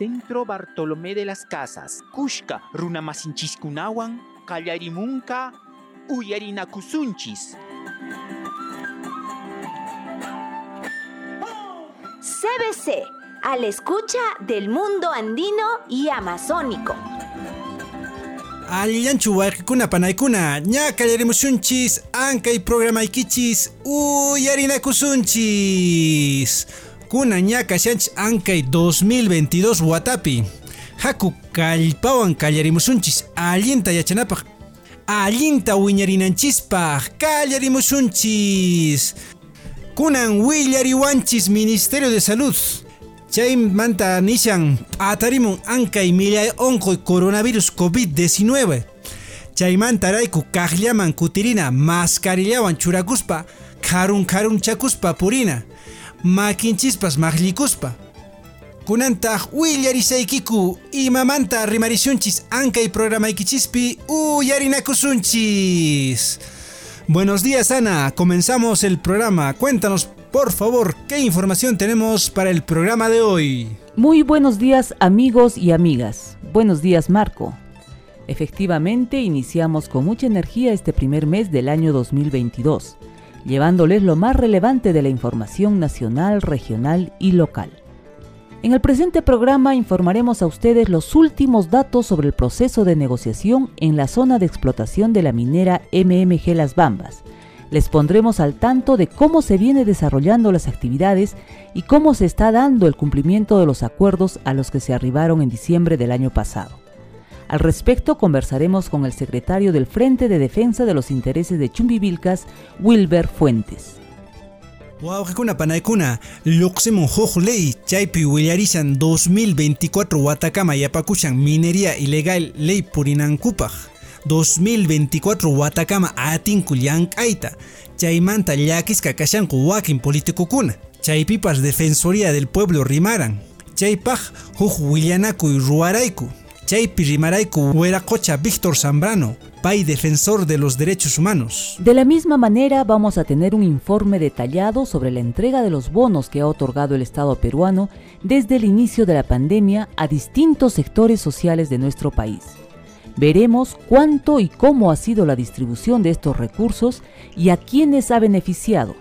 Centro Bartolomé de las Casas. Kushka runamasinchis-kunawan kallarimunka uyarinakusunchis. CBC, a la escucha del mundo andino y amazónico. Alillanchu wayqikuna panaykuna ña kallarimusunchis ankay programaykichis uyarinakusunchis kuna ña kashanchis ankay 2022 watapi. Haku kallpawan kallarimusunchis allinta yachanapaq allinta wiñarinanchispaq kallarimusunchis. Kunan willariwanchis Ministerio de Salud. Chay manta nishan atarimun ankay millay onkoy coronavirus COVID-19. Chay manta raiku kaqllaman kutirina mascarillawan churakuspa karun karun chakuspa purina makinchispas maqllikuspa. Kunantaq willarisaykiku imamanta rimarisunchis ankay programaykichispi uyarinakusunchis. Buenos días Ana, comenzamos el programa. Cuéntanos por favor, ¿qué información tenemos para el programa de hoy? Muy buenos días amigos y amigas. Buenos días Marco. Efectivamente, iniciamos con mucha energía este primer mes del año 2022, llevándoles lo más relevante de la información nacional, regional y local. En el presente programa informaremos a ustedes los últimos datos sobre el proceso de negociación en la zona de explotación de la minera MMG Las Bambas, les pondremos al tanto de cómo se viene desarrollando las actividades y cómo se está dando el cumplimiento de los acuerdos a los que se arribaron en diciembre del año pasado. Al respecto conversaremos con el secretario del Frente de Defensa de los Intereses de Chumbivilcas, Wilber Fuentes. Wawqikuna panaykuna lluqsimun huk ley chaypi willarishan 2024 watakama yapakushan minería ilegal ley purinankupaq 2024 watakama atinku llank'ayta chaymanta llakisqa kashanku wakin politikukuna chaypipas defensoría del pueblo rimaran. Chaypaq huk willanakuy ruwarayku chaypi rimarayku werakocha Víctor Zambrano pay defensor de los derechos humanos. De la misma manera vamos a tener un informe detallado sobre la entrega de los bonos que ha otorgado el Estado peruano desde el inicio de la pandemia a distintos sectores sociales de nuestro país. Veremos cuánto y cómo ha sido la distribución de estos recursos y a quiénes ha beneficiado.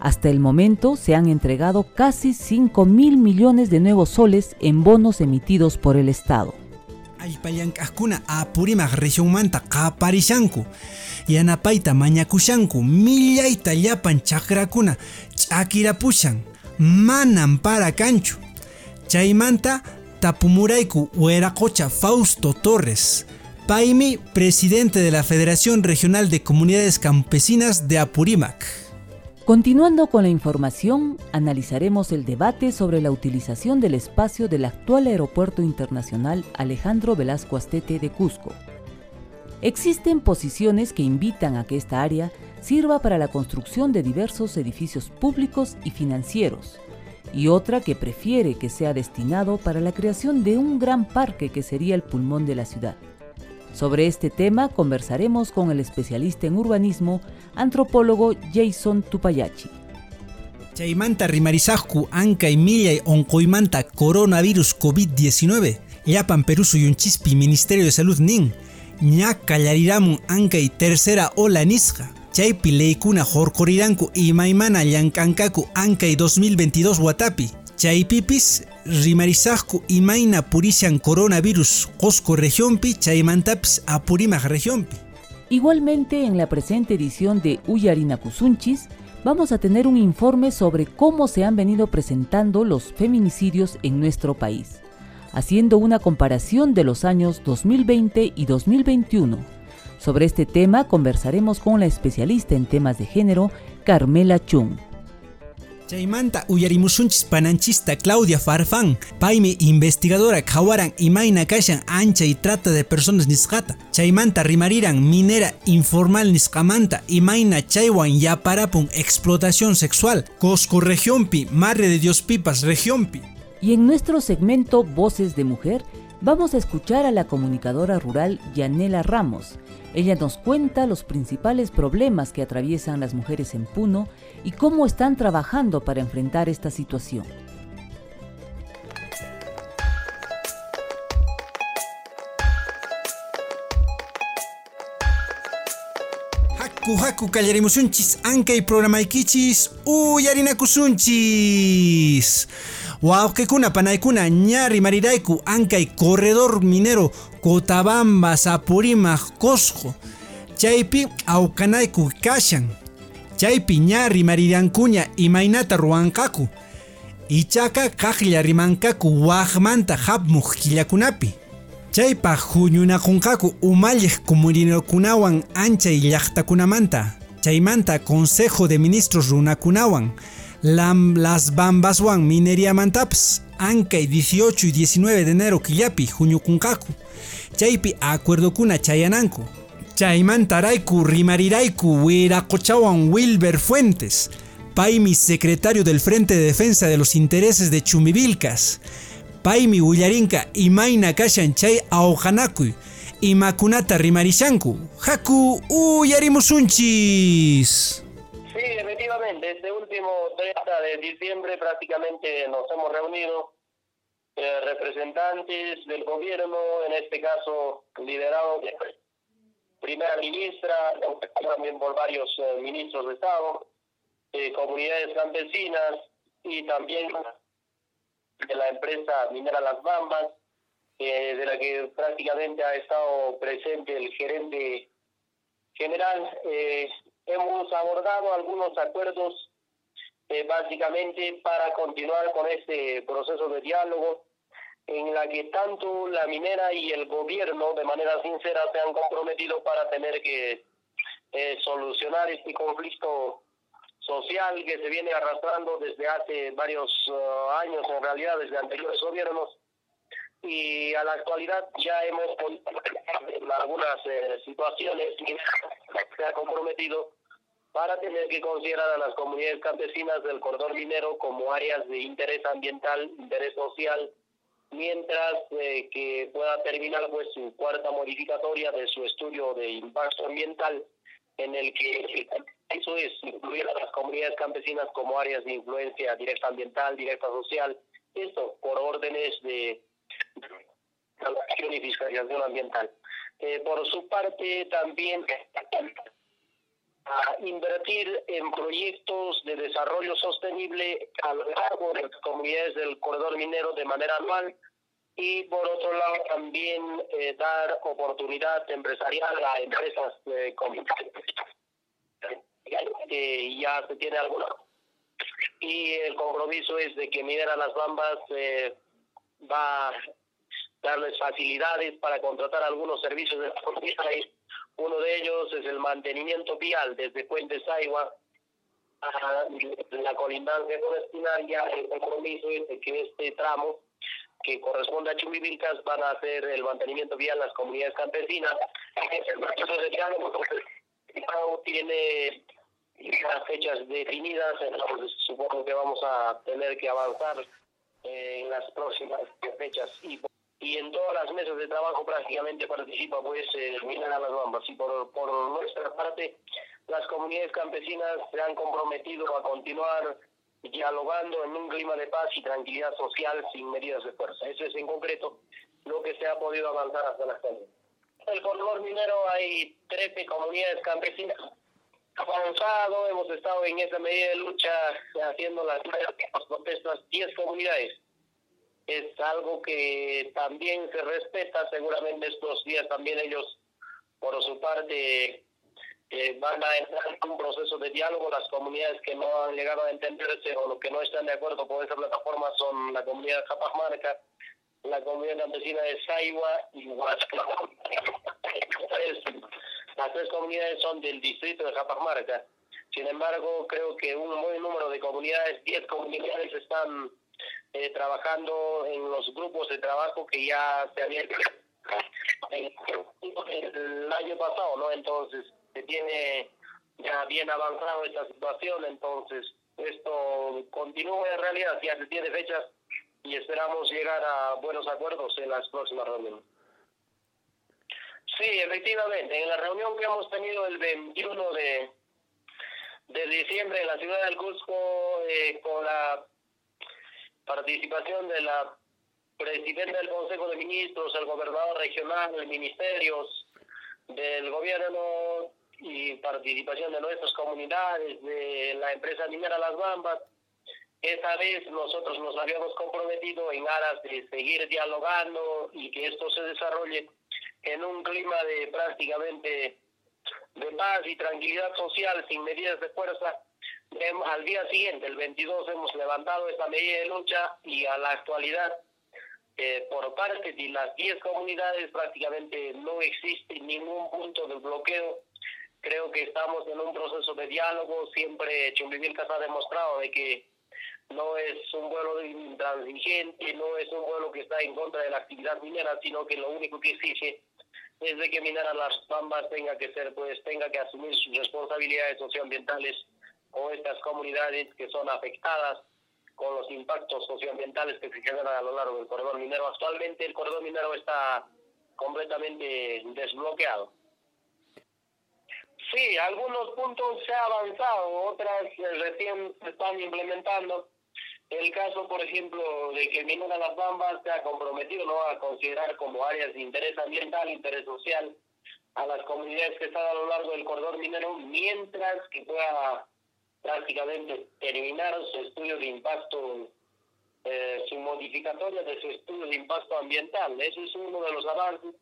Hasta el momento se han entregado casi 5 mil millones de nuevos soles en bonos emitidos por el Estado. Allpallank'aqkuna apurimaq regiónmanta qaparishanku yanapayta mañakushanku millayta llapan chakrakuna ch'akirapushan manan para kanchu chaymanta tapumurayku werakocha Fausto Torres Paimi, presidente de la Federación Regional de Comunidades Campesinas de Apurímac. Continuando con la información, analizaremos el debate sobre la utilización del espacio del actual Aeropuerto Internacional Alejandro Velasco Astete de Cusco. Existen posiciones que invitan a que esta área sirva para la construcción de diversos edificios públicos y financieros, y otra que prefiere que sea destinado para la creación de un gran parque que sería el pulmón de la ciudad. Sobre este tema conversaremos con el especialista en urbanismo, antropólogo Jason Tupayachi. Chaymanta rimarisajku y millay onkoymanta coronavirus COVID-19 llapan Perú suyunchispi Ministerio de Salud nin ña anka y tercera ola nisqa chaypi leykuna horkoriranku imaymana anka y 2022 watapi chaypipis rimarisaqku imayna purishan coronavirus qosco regionpi chaymantapis apurimaq regionpi. Igualmente en la presente edición de Uyarina Kusunchis vamos a tener un informe sobre cómo se han venido presentando los feminicidios en nuestro país, haciendo una comparación de los años 2020 y 2021. Sobre este tema conversaremos con la especialista en temas de género, Carmela Chung. Chaymanta uyarimusunchis pananchista Claudia Farfán, paime investigadora kawaran imayna kashan ancha y trata de personas nisqata. Chaymanta rimariran minera informal nisqamanta imayna chaywan yaparapun explotación sexual. Cosco regionpi, Madre de Dios Pipas regionpi. Y en nuestro segmento Voces de Mujer, vamos a escuchar a la comunicadora rural Yanela Ramos. Ella nos cuenta los principales problemas que atraviesan las mujeres en Puno y cómo están trabajando para enfrentar esta situación. Haku haku kallarimusunchis ankay programaykichis uyarinakusunchis. Waukekuna panaykuna ñari marirayku ankay corredor minero Cotabamba, Sapurimaj, Cosco. Chaypi aukanayku kashan. Chaypi ñari marirankuña imaynata ruwankaku. Ichaka kaqlla rimankaku waqmanta hapmuq killakunapi. Chaypaq huñunakunqaku umalliq kumurinukunawan anchay llaqtakunamanta. Chaymanta Consejo de Ministros runakunawan Lam, Las Bambaswan mineriamantapas ankay 18 y 19 de enero killapi huñukunqaku. Chaypi acuerdokuna chayananku. Chaymantarayku rimarirayku wiraquchawan Wilber Fuentes. Paimi secretario del Frente de Defensa de los Intereses de Chumivilcas. Paimi Willarinka imayna kashan chay awqanakuy imakunata rimarishanku. Haku uyarimusunchis. Sí, efectivamente, este último 30 de diciembre prácticamente nos hemos reunido eh, representantes del gobierno, en este caso liderado primera ministra, también por varios eh, ministros de Estado, eh, comunidades campesinas y también de la empresa minera Las Bambas, eh, de la que prácticamente ha estado presente el gerente general. Eh, hemos abordado algunos acuerdos básicamente para continuar con este proceso de diálogo en la que tanto la minera y el gobierno de manera sincera se han comprometido para tener que eh, solucionar este conflicto social que se viene arrastrando desde hace varios uh, años, en realidad desde anteriores gobiernos, y a la actualidad ya hemos en algunas eh, situaciones que se ha comprometido para tener que considerar a las comunidades campesinas del corredor minero como áreas de interés ambiental, interés social, mientras eh, que pueda terminar pues su cuarta modificatoria de su estudio de impacto ambiental en el que eso es incluir a las comunidades campesinas como áreas de influencia directa ambiental, directa social, esto por órdenes de acción y fiscalización ambiental. Eh, por su parte, también a invertir en proyectos de desarrollo sostenible a lo largo de las comunidades del corredor minero de manera anual y por otro lado también eh, dar oportunidad empresarial a empresas eh, que ya se tiene alguna. Y el compromiso es de que Minera Las Bambas eh, va a darles facilidades para contratar algunos servicios de uno de ellos es el mantenimiento vial desde Puente Saigua a la colindancia con Espinaria. El compromiso es de que este tramo que corresponde a Chumivilcas van a hacer el mantenimiento vial las comunidades campesinas. El tiene las fechas definidas, entonces supongo que vamos a tener que avanzar en las próximas fechas y y en todas las mesas de trabajo prácticamente participa pues eh, Las Bambas y por, por nuestra parte las comunidades campesinas se han comprometido a continuar dialogando en un clima de paz y tranquilidad social sin medidas de fuerza. Eso es en concreto lo que se ha podido avanzar hasta la actualidad. En el corredor minero hay 13 comunidades campesinas avanzado, hemos estado en esa medida de lucha haciendo las protestas 10 comunidades es algo que también se respeta, seguramente estos días también ellos, por su parte, eh, van a entrar en un proceso de diálogo. Las comunidades que no han llegado a entenderse o los que no están de acuerdo con esa plataforma son la comunidad de Japajmarca, la comunidad campesina de Saigua y Huasca. Las tres comunidades son del distrito de Japajmarca. Sin embargo, creo que un buen número de comunidades, 10 comunidades están eh, trabajando en los grupos de trabajo que ya se habían el año pasado, ¿no? Entonces, se tiene ya bien avanzado esta situación, entonces esto continúa en realidad, ya se tiene fechas y esperamos llegar a buenos acuerdos en las próximas reuniones. Sí, efectivamente, en la reunión que hemos tenido el 21 de, de diciembre en la ciudad del Cusco, eh, con la participación de la presidenta del Consejo de Ministros, el gobernador regional, ministerios del gobierno y participación de nuestras comunidades, de la empresa minera Las Bambas. Esta vez nosotros nos habíamos comprometido en aras de seguir dialogando y que esto se desarrolle en un clima de prácticamente de paz y tranquilidad social sin medidas de fuerza. Al día siguiente, el 22, hemos levantado esta medida de lucha y a la actualidad, eh, por parte de las 10 comunidades, prácticamente no existe ningún punto de bloqueo. Creo que estamos en un proceso de diálogo. Siempre Chumbivilcas ha demostrado de que no es un vuelo intransigente, no es un vuelo que está en contra de la actividad minera, sino que lo único que exige es de que Minera Las Bambas tenga que ser, pues, tenga que asumir sus responsabilidades socioambientales con estas comunidades que son afectadas con los impactos socioambientales que se generan a lo largo del corredor minero. Actualmente el corredor minero está completamente desbloqueado. Sí, algunos puntos se ha avanzado, otras recién se están implementando. El caso, por ejemplo, de que Minera Las Bambas se ha comprometido ¿no? a considerar como áreas de interés ambiental, interés social, a las comunidades que están a lo largo del corredor minero, mientras que pueda prácticamente terminar su estudio de impacto, eh, su modificatoria de su estudio de impacto ambiental. Eso es uno de los avances.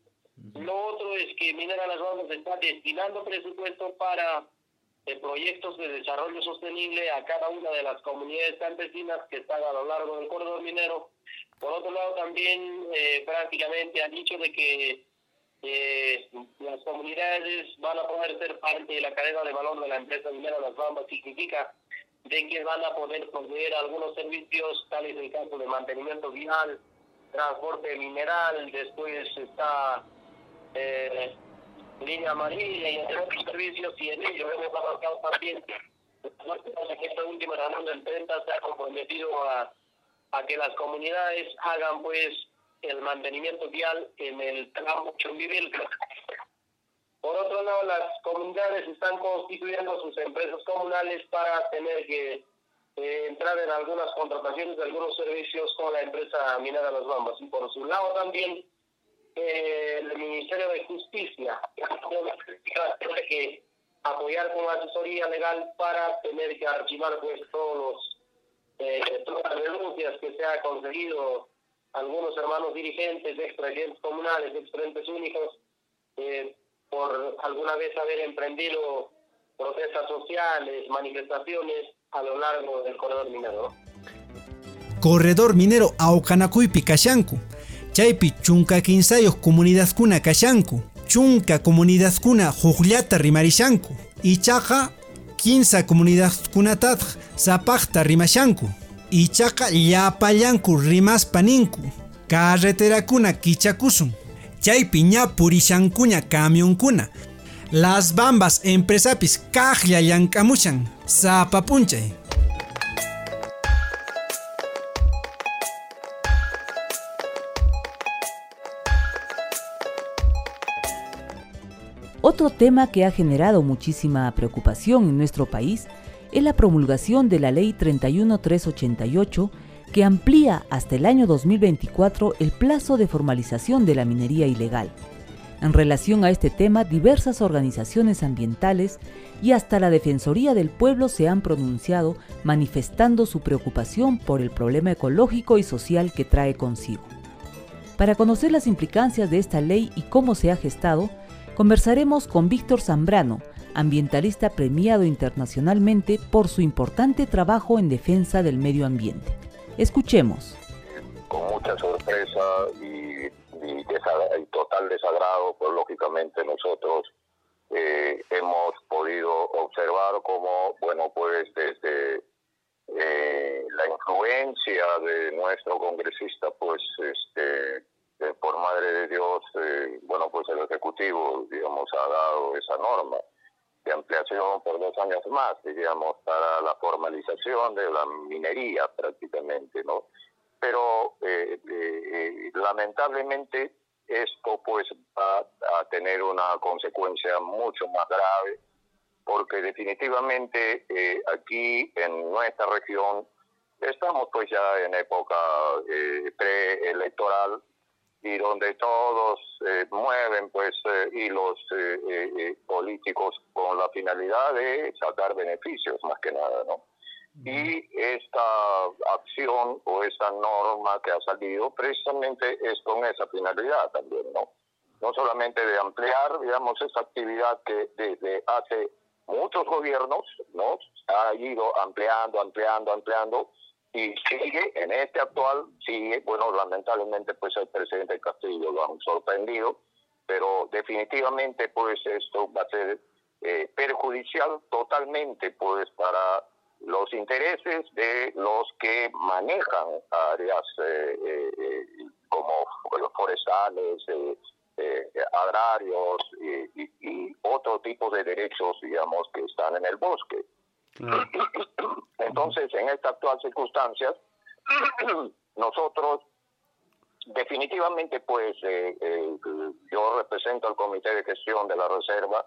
Lo otro es que Minera Las Bambas está destinando presupuesto para de proyectos de desarrollo sostenible a cada una de las comunidades campesinas que están a lo largo del corredor minero. Por otro lado, también eh, prácticamente han dicho de que eh, las comunidades van a poder ser parte de la cadena de valor de la empresa minera Las Bambas, significa de que van a poder proveer algunos servicios, tales el caso de mantenimiento vial, transporte mineral, después está... Eh, línea amarilla y entre otros servicios y en ello hemos avanzado también. En esta última reunión del 30 se ha comprometido a, a que las comunidades hagan pues el mantenimiento vial en el tramo Chumbivilca. Por otro lado, las comunidades están constituyendo sus empresas comunales para tener que eh, entrar en algunas contrataciones de algunos servicios con la empresa minera Las Bambas. Y por su lado también el Ministerio de Justicia tiene que apoyar con asesoría legal para tener que archivar pues todos los eh, todas las denuncias que se ha conseguido algunos hermanos dirigentes, ex comunales, ex únicos, eh, por alguna vez haber emprendido protestas sociales, manifestaciones a lo largo del corredor minero. Corredor minero Aucanacuy Picachancu chaypi chunka kinsayoq kuna kashanku chunka kuna hukllata rimarishanku ichaqa kinsa comunidadkunatataq sapaqta rimashanku ichaqa llapallanku rimaspa ninku carreterakuna kichakusun chaypi ña purishankuña camionkuna las bambas empresapis kaqlla llamk'amushan sapa p'unchay Otro tema que ha generado muchísima preocupación en nuestro país es la promulgación de la Ley 31388 que amplía hasta el año 2024 el plazo de formalización de la minería ilegal. En relación a este tema, diversas organizaciones ambientales y hasta la Defensoría del Pueblo se han pronunciado manifestando su preocupación por el problema ecológico y social que trae consigo. Para conocer las implicancias de esta ley y cómo se ha gestado, Conversaremos con Víctor Zambrano, ambientalista premiado internacionalmente por su importante trabajo en defensa del medio ambiente. Escuchemos. Con mucha sorpresa y, total desagrado, pues lógicamente nosotros eh, hemos podido observar cómo, bueno, pues desde eh, la influencia de nuestro congresista, pues este eh, por madre de Dios, eh, bueno, pues el Ejecutivo, digamos, ha dado esa norma de ampliación por dos años más, digamos, para la formalización de la minería prácticamente, ¿no? Pero eh, lamentablemente esto pues va a tener una consecuencia mucho más grave, porque definitivamente aquí en nuestra región estamos pues ya en época preelectoral y donde todos eh, mueven pues eh, hilos eh, políticos con la finalidad de sacar beneficios más que nada, ¿no? Y esta acción o esta norma que ha salido precisamente es con esa finalidad también, ¿no? No solamente de ampliar, digamos, esa actividad que desde hace muchos gobiernos, ¿no? Ha ido ampliando, ampliando, ampliando, y sigue, en este actual, sigue, bueno, lamentablemente pues el presidente Castillo lo han sorprendido, pero definitivamente pues esto va a ser eh, perjudicial totalmente pues para los intereses de los que manejan áreas eh, eh, como los forestales, agrarios y, y, otro tipo de derechos, digamos, que están en el bosque. Entonces, en estas actuales circunstancias, nosotros definitivamente, pues, eh, eh, yo represento al Comité de Gestión de la Reserva,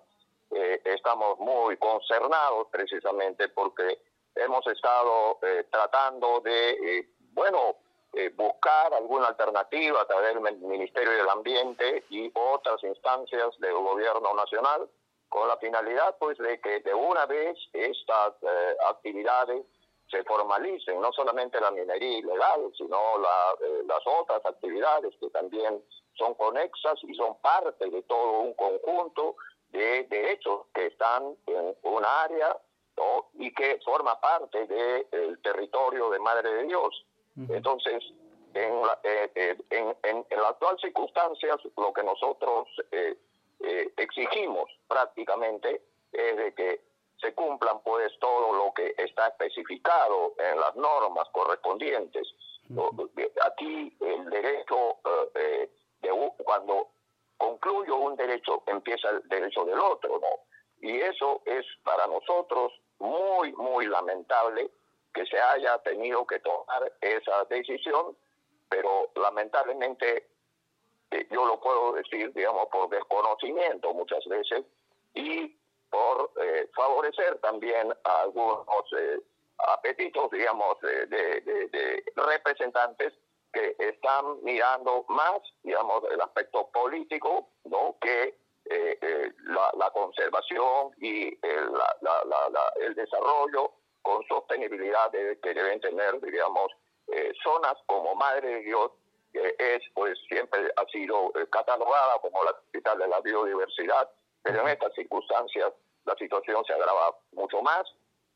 eh, estamos muy concernados precisamente porque hemos estado tratando de, bueno, buscar alguna alternativa a través del Ministerio del Ambiente y otras instancias del gobierno nacional con la finalidad pues de que de una vez estas eh, actividades se formalicen, no solamente la minería ilegal, sino eh, las otras actividades que también son conexas y son parte de todo un conjunto de derechos que están en un área y que forma parte del territorio de Madre de Dios. Entonces, en, la, eh, en, en, en, las actuales circunstancias, lo que nosotros eh, exigimos prácticamente es de que se cumplan pues todo lo que está especificado en las normas correspondientes. Aquí el derecho, eh, de, cuando concluyo un derecho, empieza el derecho del otro, ¿no? Y eso es para nosotros muy, muy lamentable que se haya tenido que tomar esa decisión, pero lamentablemente yo lo puedo decir, digamos, por desconocimiento muchas veces y por eh, favorecer también a algunos eh, apetitos, digamos, de, representantes que están mirando más, digamos, el aspecto político, ¿no? Que eh, la, conservación y el, el desarrollo con sostenibilidad que deben tener, digamos, zonas como Madre de Dios que es, pues siempre ha sido eh, catalogada como la capital de la biodiversidad, pero en estas circunstancias la situación se agrava mucho más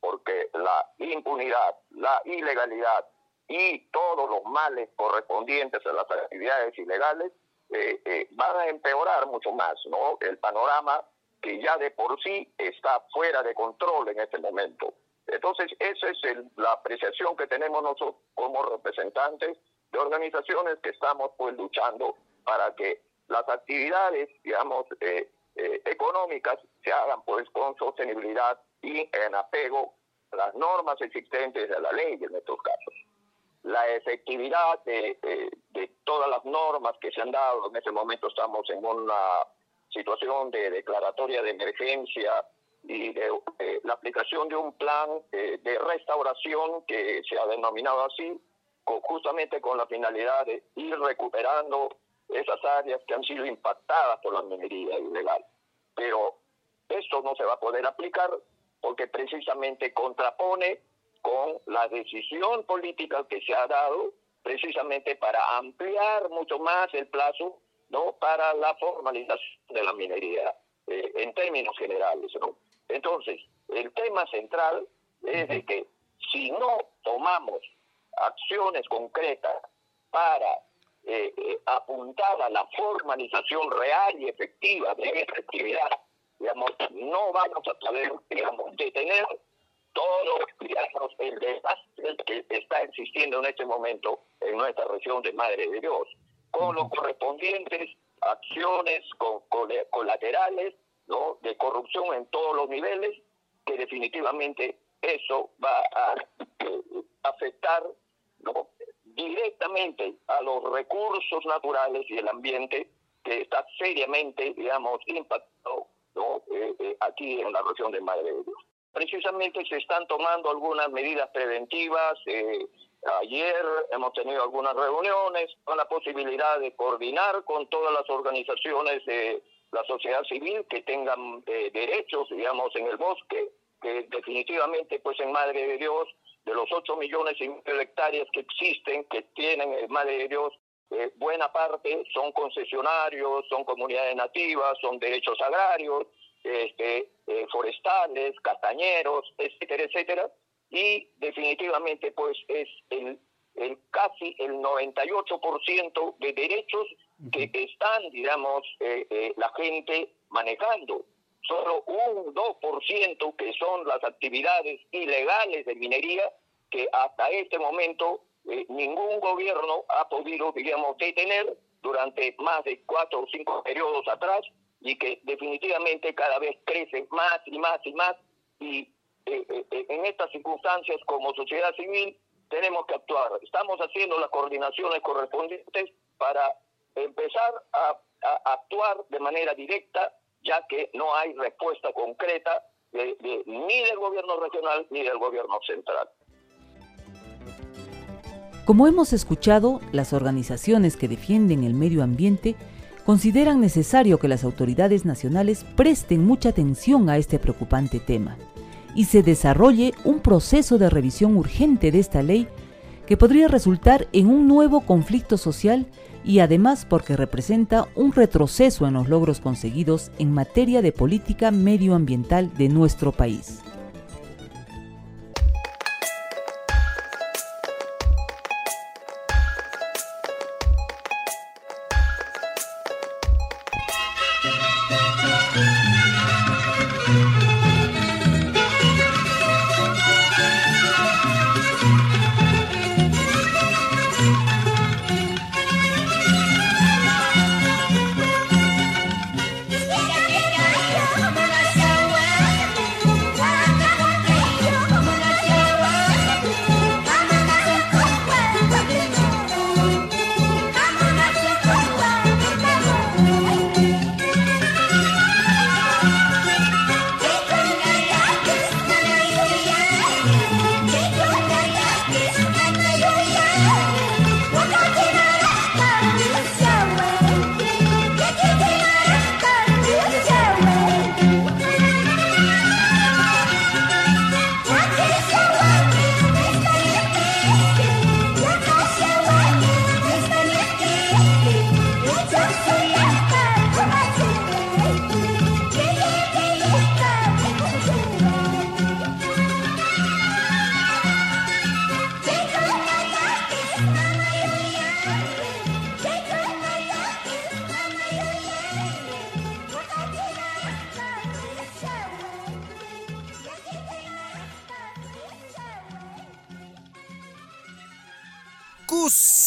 porque la impunidad, la ilegalidad y todos los males correspondientes a las actividades ilegales eh, eh, van a empeorar mucho más, ¿no? El panorama que ya de por sí está fuera de control en este momento. Entonces, esa es la apreciación que tenemos nosotros como representantes organizaciones que estamos pues luchando para que las actividades, digamos, eh, eh, económicas se hagan pues con sostenibilidad y en apego a las normas existentes de la ley en estos casos. La efectividad de, todas las normas que se han dado, en este momento estamos en una situación de declaratoria de emergencia y de eh, la aplicación de un plan de restauración que se ha denominado así, justamente con la finalidad de ir recuperando esas áreas que han sido impactadas por la minería ilegal. Pero esto no se va a poder aplicar porque precisamente contrapone con la decisión política que se ha dado precisamente para ampliar mucho más el plazo no para la formalización de la minería eh, en términos generales no entonces el tema central es de que si no tomamos acciones concretas para eh, eh, apuntar a la formalización real y efectiva de esta actividad, digamos, no vamos a poder, digamos, detener todo, digamos, el desastre que está existiendo en este momento en nuestra región de Madre de Dios, con los correspondientes acciones colaterales, ¿no? De corrupción en todos los niveles, que definitivamente eso va a eh, afectar ¿no? directamente a los recursos naturales y el ambiente que está seriamente, digamos, impactado. Eh, eh, aquí en la región de Madre de Dios. Precisamente se están tomando algunas medidas preventivas, eh, ayer hemos tenido algunas reuniones con la posibilidad de coordinar con todas las organizaciones de la sociedad civil que tengan derechos, digamos, en el bosque, que definitivamente, pues en Madre de Dios, de los 8 millones y medio de hectáreas que existen, que tienen en Madre de Dios, eh, buena parte son concesionarios, son comunidades nativas, son derechos agrarios, este, eh, forestales, castañeros, etcétera, etcétera, y definitivamente pues es el, el casi el 98% de derechos que están, digamos, eh, la gente manejando. Solo un 2% que son las actividades ilegales de minería que hasta este momento eh, ningún gobierno ha podido, digamos, detener durante más de cuatro o cinco periodos atrás y que definitivamente cada vez crece más y más y más y eh, eh, en estas circunstancias como sociedad civil tenemos que actuar. Estamos haciendo las coordinaciones correspondientes para empezar a, actuar de manera directa ya que no hay respuesta concreta ni del gobierno regional ni del gobierno central. Como hemos escuchado, las organizaciones que defienden el medio ambiente consideran necesario que las autoridades nacionales presten mucha atención a este preocupante tema y se desarrolle un proceso de revisión urgente de esta ley que podría resultar en un nuevo conflicto social y además porque representa un retroceso en los logros conseguidos en materia de política medioambiental de nuestro país.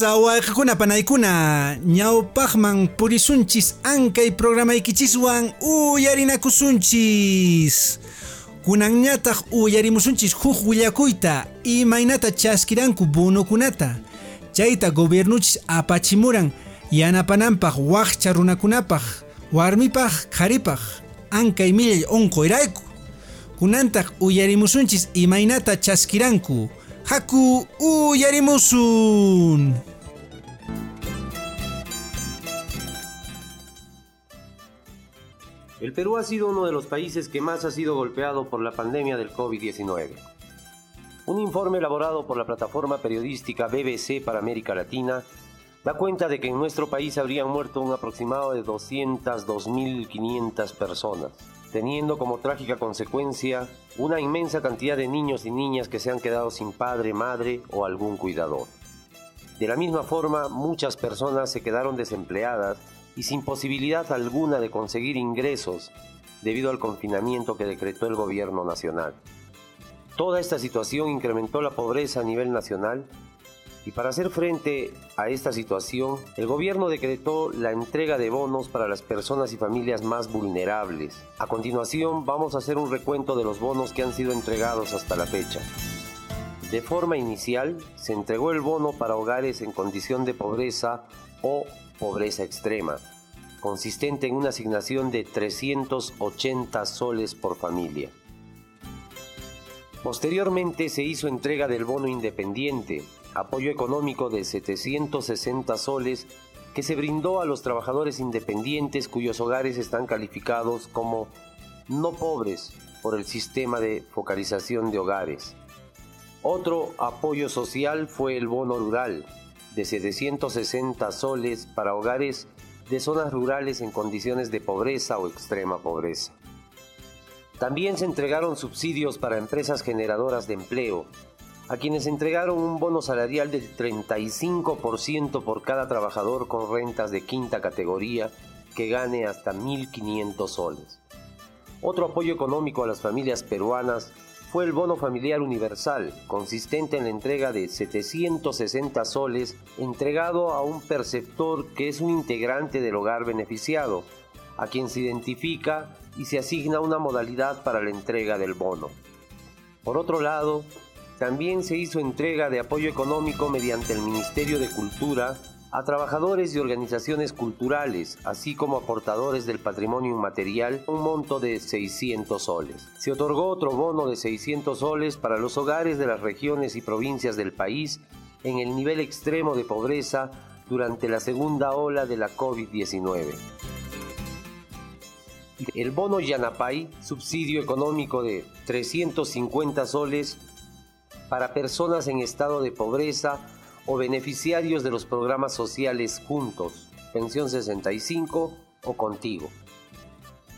Sawayqakuna panaykuna ñawpaqman purisunchis ankay programaykichiswan uyarinakusunchis. Kunanñataq uyarimusunchis huk willakuyta imaynata chaskiranku bonokunata chayta gobiernuchis apachimuran yanapananpaq waqcha runakunapaq warmipaq qharipaq ankay millay onqoyrayku kunantaq uyarimusunchis imaynata chaskiranku haku uyarimusun El Perú ha sido uno de los países que más ha sido golpeado por la pandemia del COVID-19. Un informe elaborado por la plataforma periodística BBC para América Latina da cuenta de que en nuestro país habrían muerto un aproximado de 202.500 personas, teniendo como trágica consecuencia una inmensa cantidad de niños y niñas que se han quedado sin padre, madre o algún cuidador. De la misma forma, muchas personas se quedaron desempleadas y sin posibilidad alguna de conseguir ingresos debido al confinamiento que decretó el gobierno nacional. Toda esta situación incrementó la pobreza a nivel nacional y para hacer frente a esta situación, el gobierno decretó la entrega de bonos para las personas y familias más vulnerables. A continuación vamos a hacer un recuento de los bonos que han sido entregados hasta la fecha. De forma inicial, se entregó el bono para hogares en condición de pobreza o pobreza extrema, consistente en una asignación de 380 soles por familia. Posteriormente se hizo entrega del bono independiente, apoyo económico de 760 soles que se brindó a los trabajadores independientes cuyos hogares están calificados como no pobres por el sistema de focalización de hogares. Otro apoyo social fue el bono rural de 760 soles para hogares de zonas rurales en condiciones de pobreza o extrema pobreza. También se entregaron subsidios para empresas generadoras de empleo, a quienes entregaron un bono salarial del 35% por cada trabajador con rentas de quinta categoría que gane hasta 1.500 soles. Otro apoyo económico a las familias peruanas fue el bono familiar universal, consistente en la entrega de 760 soles entregado a un perceptor que es un integrante del hogar beneficiado, a quien se identifica y se asigna una modalidad para la entrega del bono. Por otro lado, también se hizo entrega de apoyo económico mediante el Ministerio de Cultura a trabajadores y organizaciones culturales, así como a portadores del patrimonio inmaterial, un monto de 600 soles. Se otorgó otro bono de 600 soles para los hogares de las regiones y provincias del país en el nivel extremo de pobreza durante la segunda ola de la COVID-19 el bono Yanapay, subsidio económico de 350 soles para personas en estado de pobreza o beneficiarios de los programas sociales Juntos, Pensión 65 o Contigo.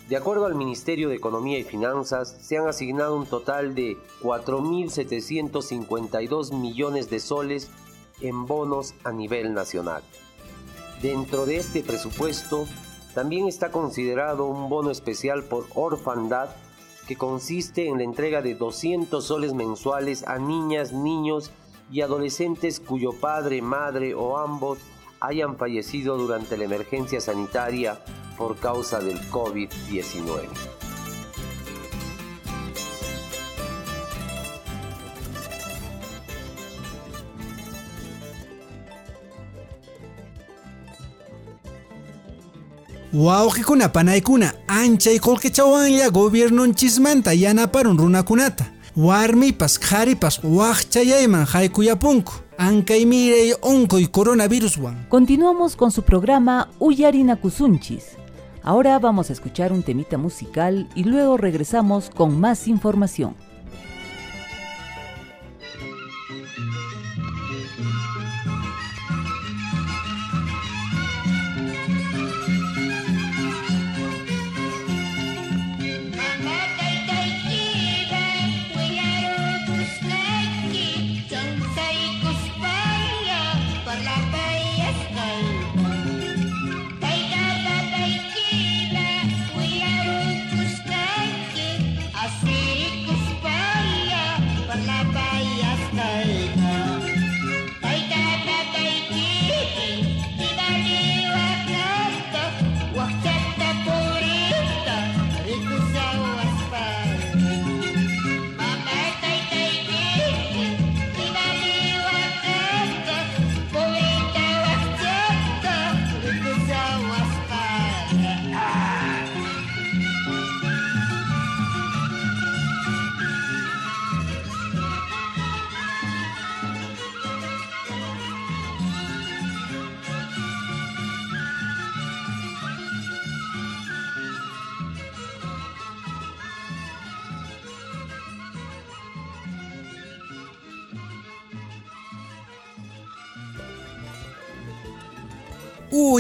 De acuerdo al Ministerio de Economía y Finanzas, se han asignado un total de 4.752 millones de soles en bonos a nivel nacional. Dentro de este presupuesto, también está considerado un bono especial por orfandad que consiste en la entrega de 200 soles mensuales a niñas, niños y adolescentes cuyo padre, madre o ambos hayan fallecido durante la emergencia sanitaria por causa del COVID-19. Wawqikuna panaykuna anchay qullqichawanlla gobiernonchismanta yanaparun runakunata. Continuamos con su programa Uyarina Kusunchis. Ahora vamos a escuchar un temita musical y luego regresamos con más información.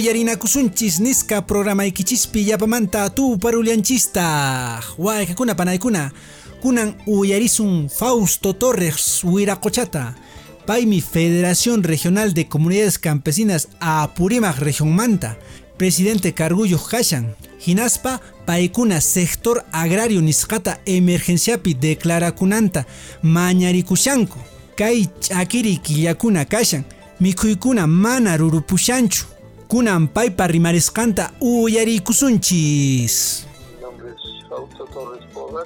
Uyarinakusunchis nisqa programaykichis yapamanta tuparulianchista waykakuna panaykuna kunan uyarisun Fausto Torres Huiracochata Paimi Federación Regional de Comunidades Campesinas Apurímac Manta Presidente Cargullo Hashan Hinaspa paikuna sector agrario nisqata emergenciapi declarakunanta mañarikushanku kay ch'akiri killakuna kashan mikhuykuna mana rurupushanchu kunan paypa rimarisqanta uyariykusunchis. Mi nombre es Fausto Torres Porras,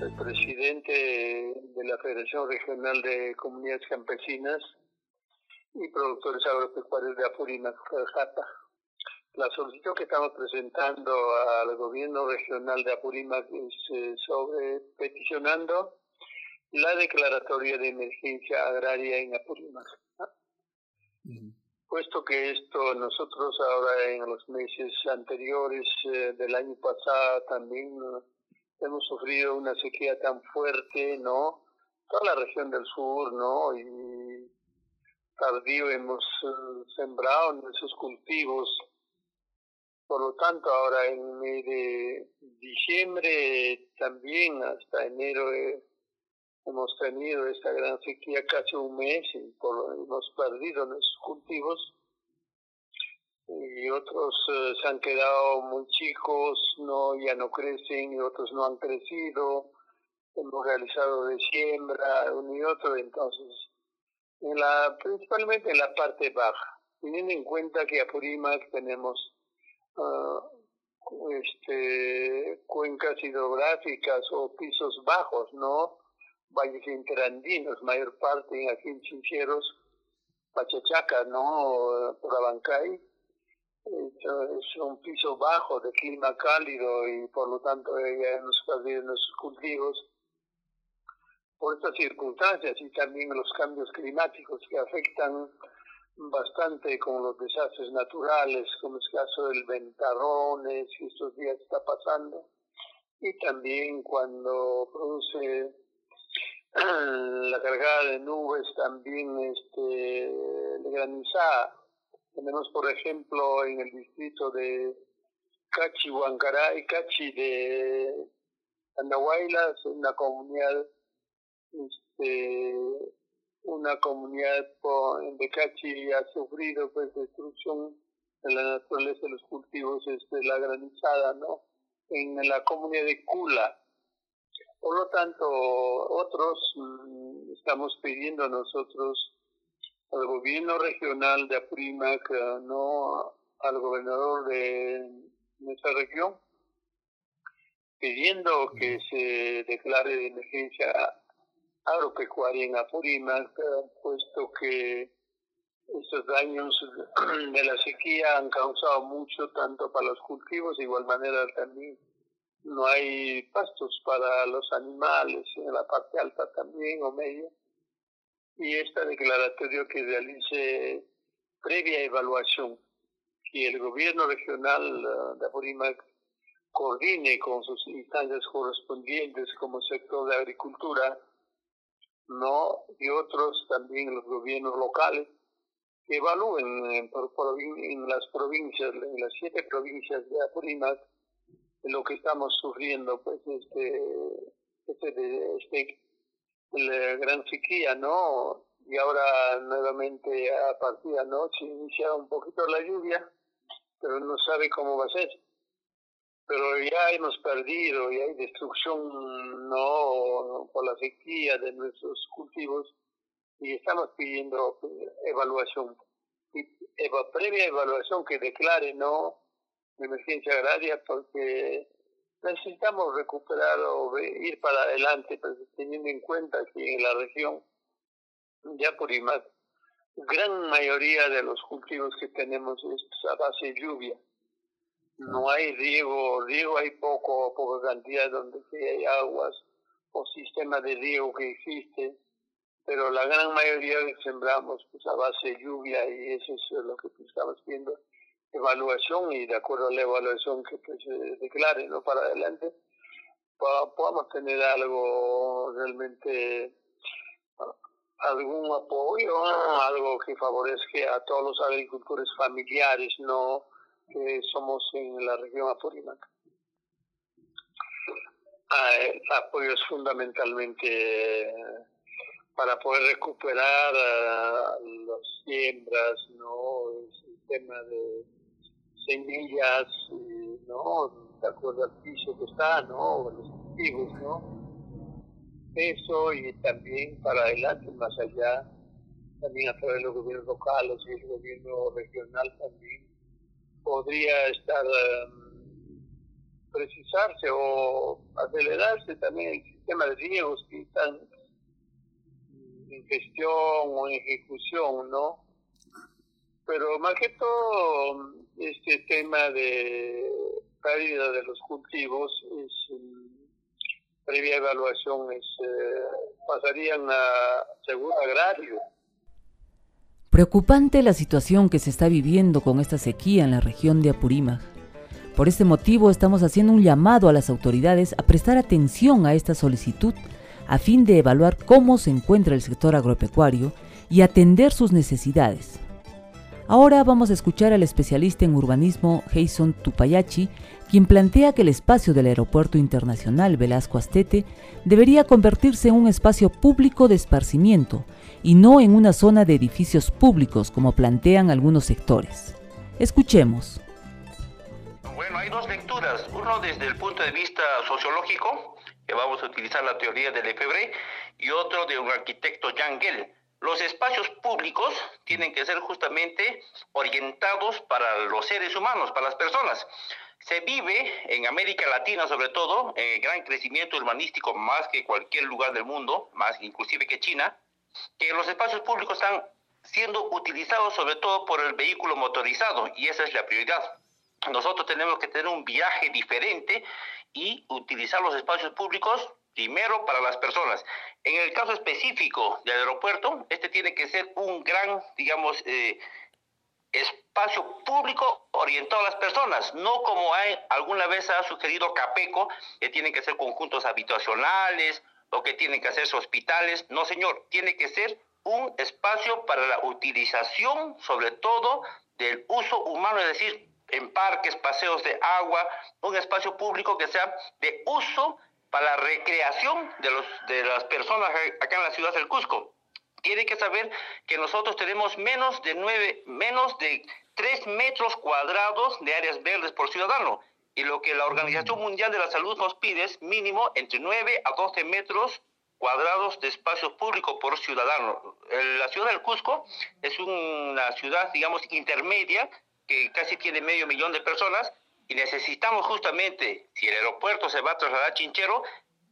soy presidente de la Federación Regional de Comunidades Campesinas y Productores Agropecuarios de Apurímac, Jata. La solicitud que estamos presentando al gobierno regional de Apurímac es eh, sobre peticionando la declaratoria de emergencia agraria en Apurímac. Puesto que esto nosotros ahora en los meses anteriores eh, del año pasado también hemos sufrido una sequía tan fuerte, ¿no? Toda la región del sur, ¿no? Y tardío hemos eh, sembrado nuestros cultivos. Por lo tanto, ahora en el mes de diciembre también hasta enero eh, hemos tenido esta gran sequía casi un mes y por, hemos perdido nuestros cultivos y otros eh, se han quedado muy chicos, no ya no crecen y otros no han crecido. Hemos realizado de siembra, uno y otro, entonces, en la, principalmente en la parte baja, teniendo en cuenta que Apurímac tenemos uh, este, cuencas hidrográficas o pisos bajos, ¿no? Valles interandinos, mayor parte aquí en Chincheros, Pachachaca, ¿no? Por Abancay, es un piso bajo de clima cálido y por lo tanto ya perdido nuestros cultivos por estas circunstancias y también los cambios climáticos que afectan bastante con los desastres naturales, como es el caso del ventarrones, que estos días está pasando, y también cuando produce la cargada de nubes, también este, granizada tenemos, por ejemplo, en el distrito de Cachi, Huancaray, Cachi de Andahuaylas, una comunidad, este, una comunidad de Cachi ha sufrido pues destrucción de la naturaleza de los cultivos, este, la granizada, ¿no? En la comunidad de Cula. Por lo tanto, otros mm, estamos pidiendo a nosotros al gobierno regional de Apurímac, no al gobernador de nuestra región, pidiendo que se declare de emergencia agropecuaria en Apurímac, puesto que estos daños de la sequía han causado mucho tanto para los cultivos, de igual manera también no hay pastos para los animales en la parte alta también o media. Y esta declaratoria que realice previa evaluación y el gobierno regional uh, de Apurímac coordine con sus instancias correspondientes como sector de agricultura, no y otros también los gobiernos locales que evalúen en, en las provincias, en las siete provincias de Apurímac, lo que estamos sufriendo, pues este, este, este la gran sequía, ¿no? Y ahora nuevamente a partir de anoche inicia un poquito la lluvia, pero no sabe cómo va a ser. Pero ya hemos perdido y hay destrucción, ¿no? Por la sequía de nuestros cultivos y estamos pidiendo evaluación. Y previa evaluación que declare, ¿no? Emergencia agraria porque necesitamos recuperar o ir para adelante, pues, teniendo en cuenta que en la región ya por más gran mayoría de los cultivos que tenemos es a base de lluvia. No hay riego, riego hay poco, poca cantidad donde hay aguas o sistema de riego que existe, pero la gran mayoría que sembramos pues a base de lluvia y eso es lo que estamos viendo evaluación y de acuerdo a la evaluación que pues, se declare ¿no? para adelante, podamos tener algo realmente, algún apoyo, algo que favorezca a todos los agricultores familiares, no que somos en la región Apurímac. Ah, apoyos fundamentalmente para poder recuperar las siembras, ¿no? el sistema de semillas, ¿no? De acuerdo al piso que está, ¿no? Los cultivos, ¿no? Eso y también para adelante, más allá, también a través de los gobiernos locales y el gobierno regional también podría estar um, precisarse o acelerarse también el sistema de riegos que están en gestión o en ejecución, ¿no? Pero más que todo, este tema de pérdida de los cultivos es previa evaluación es, pasarían a seguro agrario. Preocupante la situación que se está viviendo con esta sequía en la región de Apurímac. Por este motivo estamos haciendo un llamado a las autoridades a prestar atención a esta solicitud a fin de evaluar cómo se encuentra el sector agropecuario y atender sus necesidades. Ahora vamos a escuchar al especialista en urbanismo Jason Tupayachi, quien plantea que el espacio del Aeropuerto Internacional Velasco Astete debería convertirse en un espacio público de esparcimiento y no en una zona de edificios públicos como plantean algunos sectores. Escuchemos. Bueno, hay dos lecturas. Uno desde el punto de vista sociológico, que vamos a utilizar la teoría del Lefebvre, y otro de un arquitecto Jan Gell los espacios públicos tienen que ser justamente orientados para los seres humanos, para las personas. Se vive en América Latina sobre todo, en gran crecimiento urbanístico más que cualquier lugar del mundo, más inclusive que China, que los espacios públicos están siendo utilizados sobre todo por el vehículo motorizado y esa es la prioridad. Nosotros tenemos que tener un viaje diferente y utilizar los espacios públicos primero para las personas. En el caso específico del aeropuerto, este tiene que ser un gran, digamos, eh, espacio público orientado a las personas, no como hay, alguna vez ha sugerido Capeco, que tienen que ser conjuntos habitacionales o que tienen que hacerse hospitales. No, señor, tiene que ser un espacio para la utilización, sobre todo, del uso humano, es decir, en parques, paseos de agua, un espacio público que sea de uso para la recreación de, los, de las personas acá en la ciudad del Cusco. Tiene que saber que nosotros tenemos menos de nueve, menos de 3 metros cuadrados de áreas verdes por ciudadano. Y lo que la Organización Mundial de la Salud nos pide es mínimo entre 9 a 12 metros cuadrados de espacio público por ciudadano. La ciudad del Cusco es una ciudad, digamos, intermedia, que casi tiene medio millón de personas, y necesitamos justamente, si el aeropuerto se va a trasladar a Chinchero,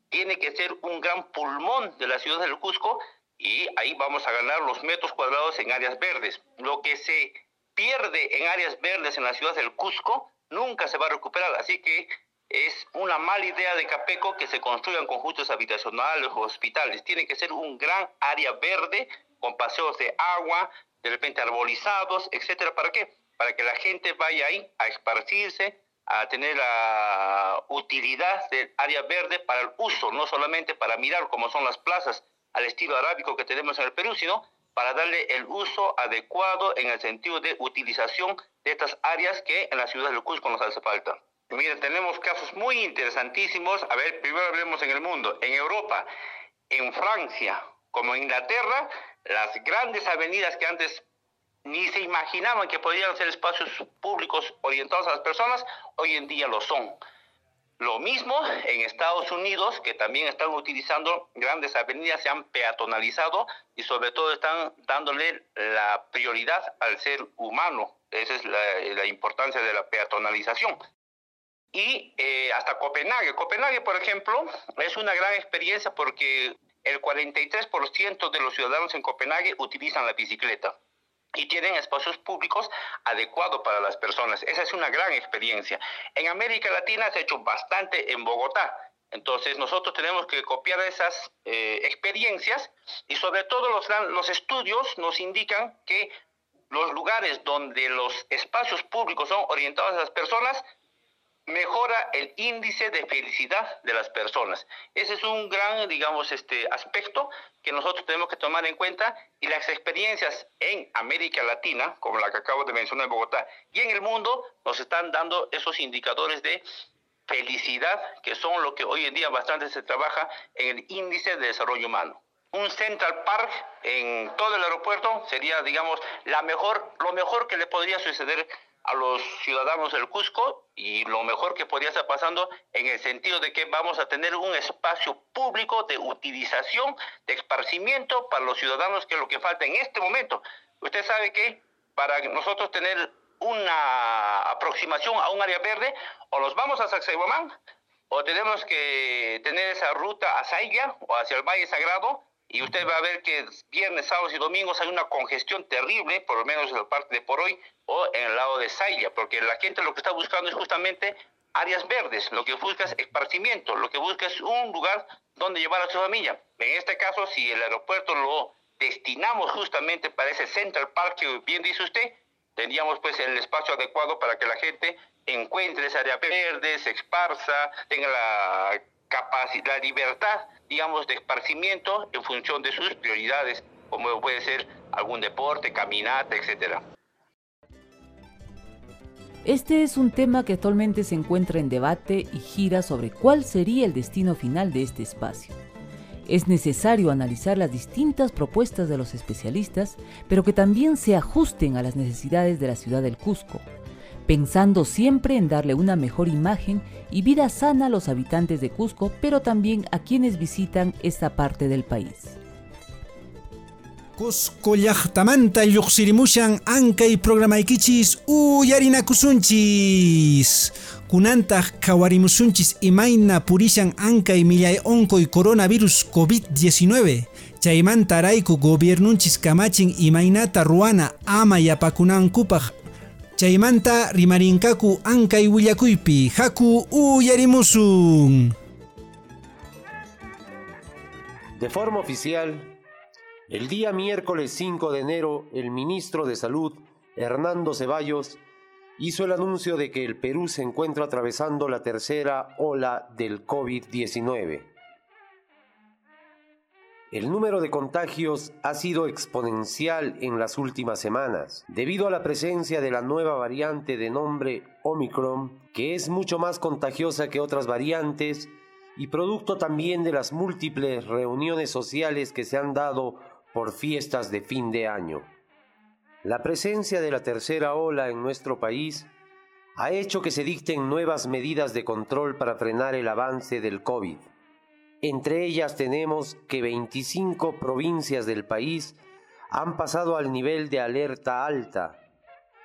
tiene que ser un gran pulmón de la ciudad del Cusco y ahí vamos a ganar los metros cuadrados en áreas verdes. Lo que se pierde en áreas verdes en la ciudad del Cusco nunca se va a recuperar, así que es una mala idea de Capeco que se construyan conjuntos habitacionales o hospitales. Tiene que ser un gran área verde con paseos de agua, de repente arbolizados, etcétera. ¿Para qué? Para que la gente vaya ahí a esparcirse, a tener la utilidad del área verde para el uso, no solamente para mirar cómo son las plazas al estilo arábico que tenemos en el Perú, sino para darle el uso adecuado en el sentido de utilización de estas áreas que en la ciudad del Cusco nos hace falta. Miren, tenemos casos muy interesantísimos. A ver, primero hablemos en el mundo. En Europa, en Francia, como en Inglaterra, las grandes avenidas que antes ni se imaginaban que podían ser espacios públicos orientados a las personas, hoy en día lo son. Lo mismo en Estados Unidos, que también están utilizando grandes avenidas, se han peatonalizado y sobre todo están dándole la prioridad al ser humano. Esa es la, importancia de la peatonalización. Y eh, hasta Copenhague. Copenhague, por ejemplo, es una gran experiencia porque el 43% de los ciudadanos en Copenhague utilizan la bicicleta y tienen espacios públicos adecuados para las personas. Esa es una gran experiencia. En América Latina se ha hecho bastante en Bogotá. Entonces nosotros tenemos que copiar esas eh, experiencias y sobre todo los, los estudios nos indican que los lugares donde los espacios públicos son orientados a las personas mejora el índice de felicidad de las personas. Ese es un gran, digamos, este aspecto que nosotros tenemos que tomar en cuenta y las experiencias en América Latina, como la que acabo de mencionar en Bogotá, y en el mundo nos están dando esos indicadores de felicidad que son lo que hoy en día bastante se trabaja en el índice de desarrollo humano. Un Central Park en todo el aeropuerto sería, digamos, la mejor, lo mejor que le podría suceder a los ciudadanos del Cusco y lo mejor que podría estar pasando en el sentido de que vamos a tener un espacio público de utilización, de esparcimiento para los ciudadanos, que es lo que falta en este momento. Usted sabe que para nosotros tener una aproximación a un área verde, o nos vamos a Sacsayhuamán, o tenemos que tener esa ruta a Saigua o hacia el Valle Sagrado, y usted va a ver que viernes, sábados y domingos hay una congestión terrible, por lo menos en la parte de por hoy, o en el lado de Saya, porque la gente lo que está buscando es justamente áreas verdes, lo que busca es esparcimiento, lo que busca es un lugar donde llevar a su familia. En este caso, si el aeropuerto lo destinamos justamente para ese Central Park que bien dice usted, tendríamos pues el espacio adecuado para que la gente encuentre esa área verde, se esparza, tenga la la libertad, digamos, de esparcimiento en función de sus prioridades, como puede ser algún deporte, caminata, etcétera. Este es un tema que actualmente se encuentra en debate y gira sobre cuál sería el destino final de este espacio. Es necesario analizar las distintas propuestas de los especialistas, pero que también se ajusten a las necesidades de la ciudad del Cusco, pensando siempre en darle una mejor imagen y vida sana a los habitantes de Cusco, pero también a quienes visitan esta parte del país. Cusco llaqtamanta lluqsirimushan ankay programaykichis uyarinakusunchis. Kunantaq qhawarimusunchis imayna purishan ankay millay onkoy coronavirus COVID-19. Chaymanta rayku gobiernunchis kamachin imaynata ruana ama yapakunankupaq Chaymanta rimarinkaku ankay willakuypi haku uyarimusun. De forma oficial, el día miércoles 5 de enero, el ministro de Salud, Hernando Ceballos, hizo el anuncio de que el Perú se encuentra atravesando la tercera ola del COVID-19. El número de contagios ha sido exponencial en las últimas semanas, debido a la presencia de la nueva variante de nombre Omicron, que es mucho más contagiosa que otras variantes y producto también de las múltiples reuniones sociales que se han dado por fiestas de fin de año. La presencia de la tercera ola en nuestro país ha hecho que se dicten nuevas medidas de control para frenar el avance del COVID. Entre ellas tenemos que 25 provincias del país han pasado al nivel de alerta alta,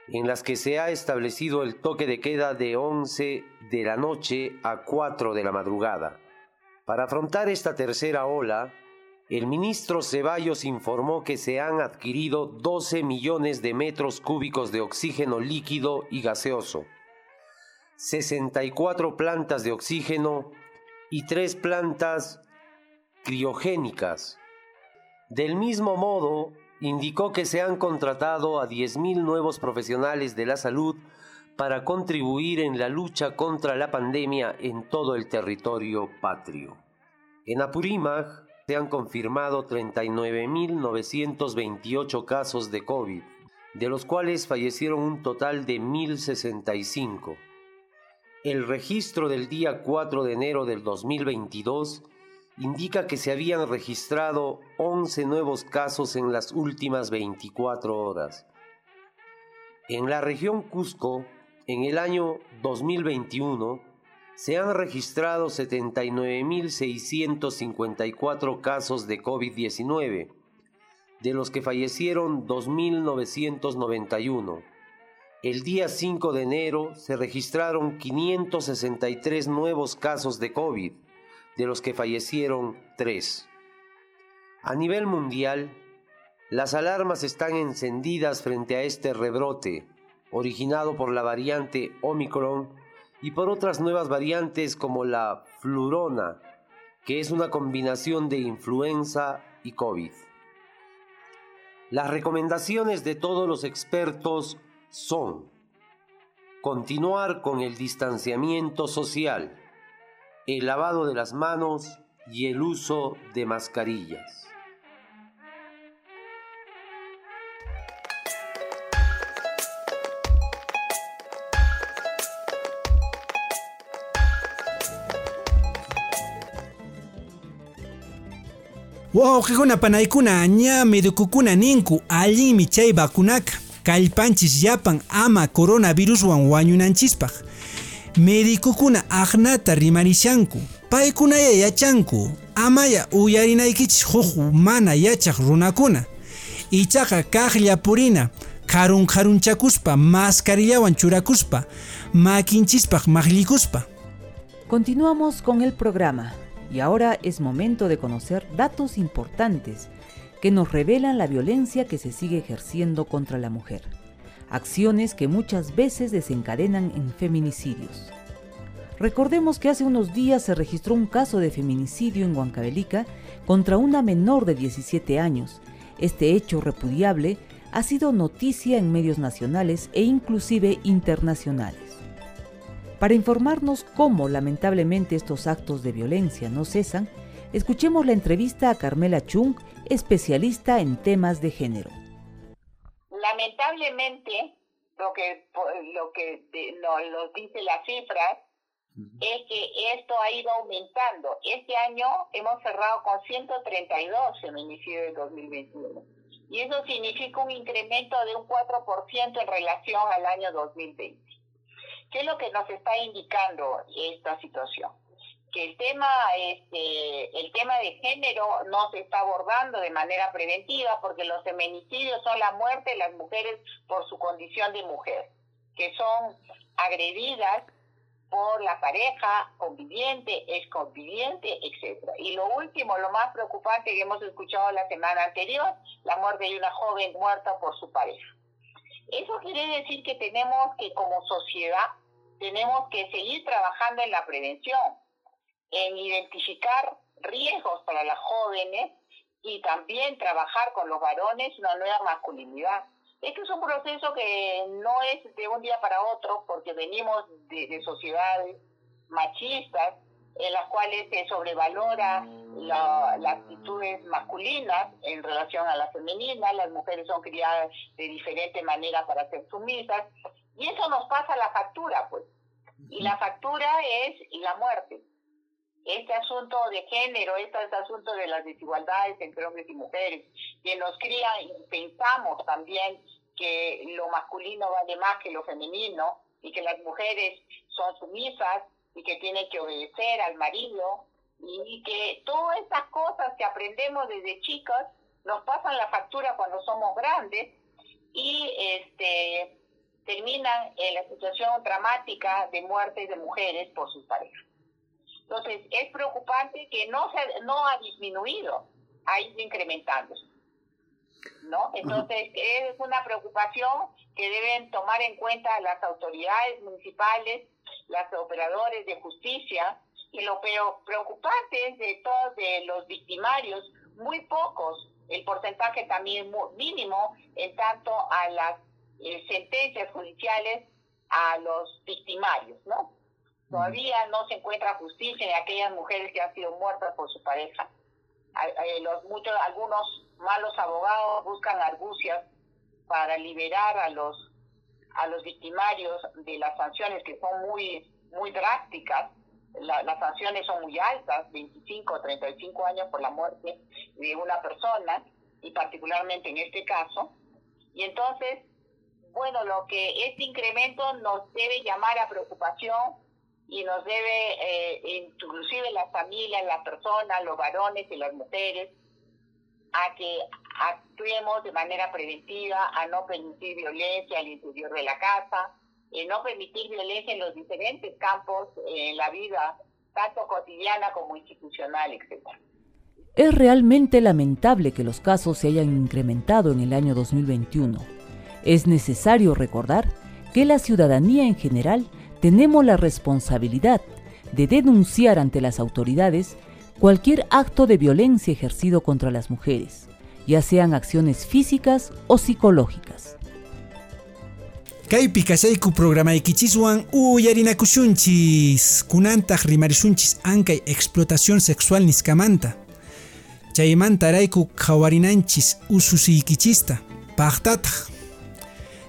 en las que se ha establecido el toque de queda de 11 de la noche a 4 de la madrugada. Para afrontar esta tercera ola, el ministro Ceballos informó que se han adquirido 12 millones de metros cúbicos de oxígeno líquido y gaseoso, 64 plantas de oxígeno y 3 plantas criogénicas. Del mismo modo, indicó que se han contratado a 10.000 nuevos profesionales de la salud para contribuir en la lucha contra la pandemia en todo el territorio patrio. En Apurímac se han confirmado 39.928 casos de COVID, de los cuales fallecieron un total de 1.065. El registro del día 4 de enero del 2022 indica que se habían registrado 11 nuevos casos en las últimas 24 horas. En la región Cusco, en el año 2021, se han registrado 79.654 casos de COVID-19, de los que fallecieron 2.991. El día 5 de enero se registraron 563 nuevos casos de COVID, de los que fallecieron 3. A nivel mundial, las alarmas están encendidas frente a este rebrote, originado por la variante Omicron y por otras nuevas variantes como la flurona, que es una combinación de influenza y COVID. Las recomendaciones de todos los expertos son continuar con el distanciamiento social, el lavado de las manos y el uso de mascarillas. Wawqikuna panaykuna ña medikukuna ninku allimi chay vacunaka kallpanchis yapan ama coronaviruswan wañunanchispaq medikukuna aqnata rimarishanku paykunaya yachanku amaya uyarinaykichis huk mana yachaq runakuna. Ichaqa kaqllapurina karun karunchakuspa mascarillawan churakuspa makinchispaq maqllikuspa Continuamos con el programa y ahora es momento de conocer datos importantes que nos revelan la violencia que se sigue ejerciendo contra la mujer, acciones que muchas veces desencadenan en feminicidios. Recordemos que hace unos días se registró un caso de feminicidio en Huancavelica contra una menor de 17 años. Este hecho repudiable ha sido noticia en medios nacionales e inclusive internacionales. Para informarnos cómo lamentablemente estos actos de violencia no cesan, escuchemos la entrevista a Carmela Chung, especialista en temas de género. Lamentablemente, lo que, lo que nos dice las cifras es que esto ha ido aumentando. Este año hemos cerrado con 132 feminicidios de 2021. Y eso significa un incremento de un 4% en relación al año 2020. ¿Qué es lo que nos está indicando esta situación? Que el tema, este, el tema de género no se está abordando de manera preventiva porque los feminicidios son la muerte de las mujeres por su condición de mujer, que son agredidas por la pareja, conviviente, ex conviviente, etcétera. Y lo último, lo más preocupante que hemos escuchado la semana anterior, la muerte de una joven muerta por su pareja. Eso quiere decir que tenemos que como sociedad tenemos que seguir trabajando en la prevención, en identificar riesgos para las jóvenes y también trabajar con los varones una nueva masculinidad. Este es un proceso que no es de un día para otro porque venimos de, sociedades machistas en las cuales se sobrevalora las actitudes masculinas en relación a las femeninas, las mujeres son criadas de diferente manera para ser sumisas, y eso nos pasa la factura, pues. Y la factura es la muerte. Este asunto de género, este, asunto de las desigualdades entre hombres y mujeres, que nos cría y pensamos también que lo masculino vale más que lo femenino y que las mujeres son sumisas y que tienen que obedecer al marido y que todas estas cosas que aprendemos desde chicas nos pasan la factura cuando somos grandes y este terminan en la situación dramática de muertes de mujeres por sus parejas. Entonces, es preocupante que no, se, no ha disminuido, ha ido incrementándose. ¿no? Entonces, es una preocupación que deben tomar en cuenta las autoridades municipales, las operadores de justicia, y lo preocupante es de todos de los victimarios, muy pocos, el porcentaje también mínimo en tanto a las eh, sentencias judiciales a los victimarios, ¿no? Todavía no se encuentra justicia en aquellas mujeres que han sido muertas por su pareja. Los, muchos, algunos malos abogados buscan argucias para liberar a los a los victimarios de las sanciones que son muy muy drásticas. las sanciones son muy altas, 25 o 35 años por la muerte de una persona y particularmente en este caso. Y entonces bueno, lo que este incremento nos debe llamar a preocupación y nos debe, eh, inclusive las familias, las personas, los varones y las mujeres, a que actuemos de manera preventiva, a no permitir violencia al interior de la casa, y no permitir violencia en los diferentes campos en la vida, tanto cotidiana como institucional, etc. Es realmente lamentable que los casos se hayan incrementado en el año 2021 es necesario recordar que la ciudadanía en general tenemos la responsabilidad de denunciar ante las autoridades cualquier acto de violencia ejercido contra las mujeres, ya sean acciones físicas o psicológicas. Kaypi kasayku programaykichis-wan uyarinakushunchis kunantaq rimarishunchis ankay explotación sexual niskamanta. Chaymanta rayku qhawarinanchis ususiykichista paqtataq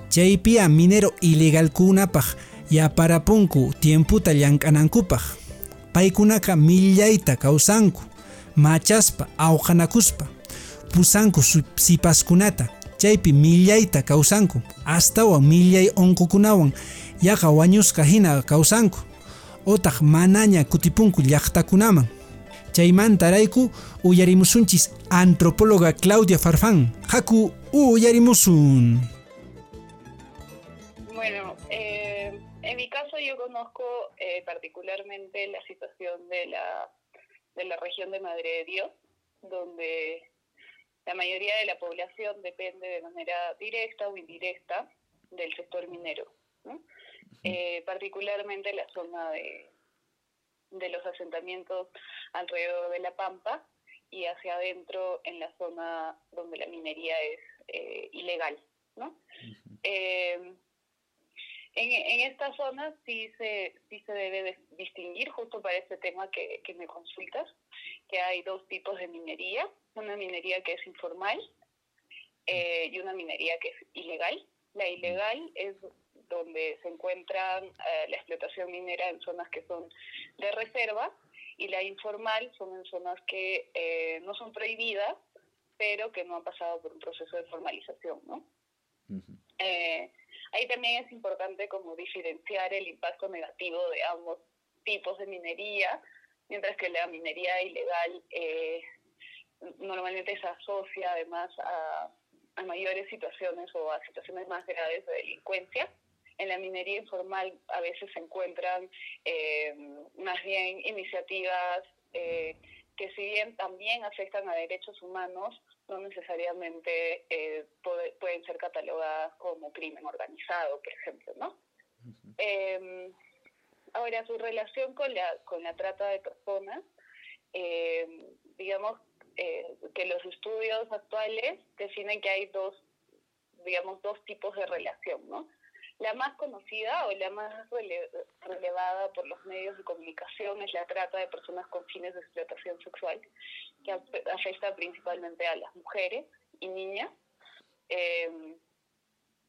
chaypiya minero ilegalkunapaq yaparapunku tiemputa llank'anankupaq paykunaqa millayta kawsanku machaspa awqanakuspa pusanku sipaskunata chaypi millayta kawsanku. Astawan millay onqukunawan yaqa wañusqa hina kawsanku. Otaq manaña kutipunku llaqtakunaman. Chaymantarayku uyarimusunchis antropóloga Claudia Farfán. Haku uyarimusun caso yo conozco eh, particularmente la situación de la, de la región de Madre de Dios, donde la mayoría de la población depende de manera directa o indirecta del sector minero, eh, particularmente la zona de, de los asentamientos alrededor de la Pampa y hacia adentro en la zona donde la minería es eh, ilegal, ¿no? Eh, en, en esta zona sí se, sí se debe distinguir, justo para este tema que, que me consultas, que hay dos tipos de minería, una minería que es informal eh, y una minería que es ilegal. La ilegal es donde se encuentra eh, la explotación minera en zonas que son de reserva y la informal son en zonas que eh, no son prohibidas, pero que no han pasado por un proceso de formalización, ¿no? eh, ahí también es importante como diferenciar el impacto negativo de ambos tipos de minería, mientras que la minería ilegal eh, normalmente se asocia además a, mayores situaciones o a situaciones más graves de delincuencia. En la minería informal a veces se encuentran eh, más bien iniciativas eh, que si bien también afectan a derechos humanos, no necesariamente eh, puede, pueden ser catalogadas como crimen organizado, por ejemplo, ¿no? Eh, ahora, su relación con la, con la trata de personas, eh, digamos eh, que los estudios actuales definen que hay dos, digamos, dos tipos de relación, ¿no? La más conocida o la más rele relevada por los medios de comunicación es la trata de personas con fines de explotación sexual, que afecta principalmente a las mujeres y niñas. Eh,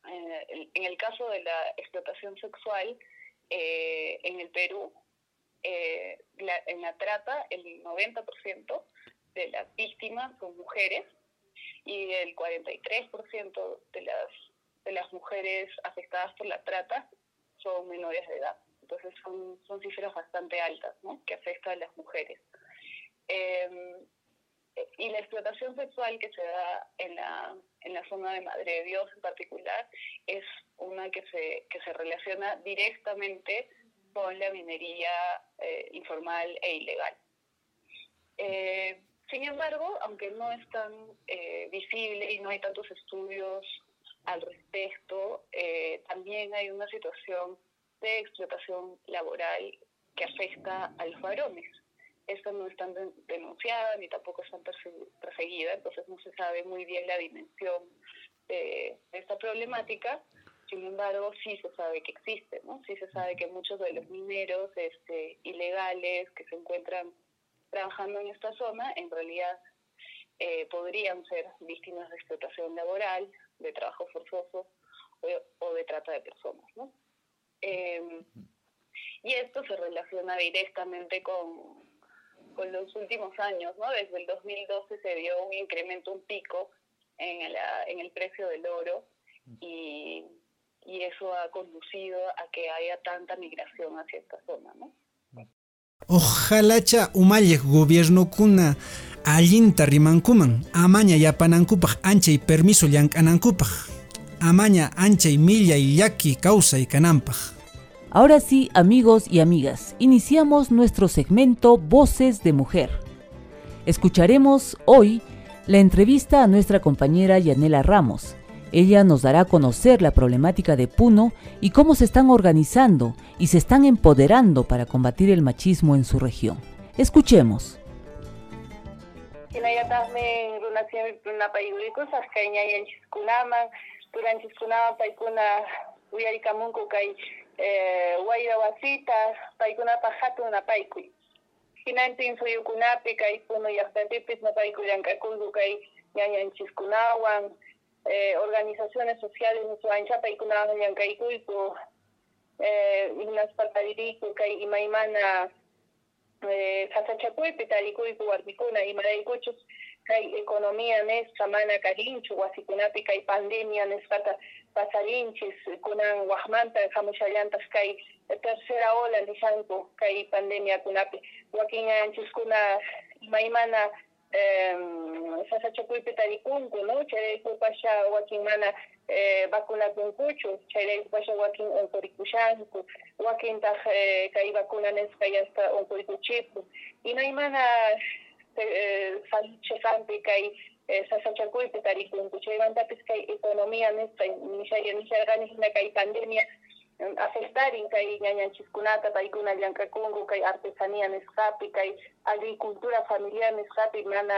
eh, en el caso de la explotación sexual, eh, en el Perú, eh, la, en la trata, el 90% de las víctimas son mujeres y el 43% de las de las mujeres afectadas por la trata son menores de edad. Entonces son, cifras bastante altas ¿no? que afectan a las mujeres. Eh, y la explotación sexual que se da en la, en la zona de Madre de Dios en particular es una que se, que se relaciona directamente con la minería eh, informal e ilegal. Eh, sin embargo, aunque no es tan eh, visible y no hay tantos estudios al respecto, eh, también hay una situación de explotación laboral que afecta a los varones. Esta no está denunciada ni tampoco está perseguida, entonces no se sabe muy bien la dimensión de, de esta problemática. Sin embargo, sí se sabe que existe, ¿no? Sí se sabe que muchos de los mineros este, ilegales que se encuentran trabajando en esta zona, en realidad eh, podrían ser víctimas de explotación laboral, de trabajo forzoso o, o de trata de personas, ¿no? Eh, y esto se relaciona directamente con, con los últimos años, ¿no? Desde el 2012 se dio un incremento, un pico en, la, en el precio del oro y, y eso ha conducido a que haya tanta migración hacia esta zona, ¿no? Ojalá cha umalleq gobierno kuna allinta rimankuman amaña yapanankupaq anchay permiso llank'anankupaq amaña anchay millay llaki kawsay kananpaq Ahora sí, amigos y amigas, iniciamos nuestro segmento Voces de Mujer. Escucharemos hoy la entrevista a nuestra compañera Yanela Ramos. Ella nos dará a conocer la problemática de Puno y cómo se están organizando y se están empoderando para combatir el machismo en su región. Escuchemos. Hinallataqmi runasimip runapaykurikushaq kay ñayanchikkunaman turanchikkunaman paykuna uyarikamunku kay eh, wayra wasita paykunapaq hatun napaykuy hinantin suyukunapi kay puno llaqtapipis napaykuy llank'akunku kay ñañanchiskunawan eh, organizaciones sociales niswancha paykunawan llank'aykuyku eh, ignaspataririku kay imaymana eh, sasachakuypi tarikuyku warmikuna imaraykuchus kay economía nisqa mana karinchu wasikunapi kay pandemia nisqata pasarinchis kunan waqmanta hamushallantas kay tercera ola nishanku kay pandemia kunapi wakin ñayanchiskuna imaymana um, sasachakuypi tarikunku no chayraykupasha wakin mana eh, vacunakunkuchu chayraykupasha wakin unkurikushanku wakintaq eh, kay vacuna nisqa yasta unkurikuchipu imaymana eh, cheqanpi kay eh, sasachakuypi tarikunku chaymantapis kay economía nisqa nishaya nisharqani hina kay pandemia afectarin kay ñañanchiskunata paykuna llank'akunku kay artesanía nisqapi kay agricultura familiar nisqapi mana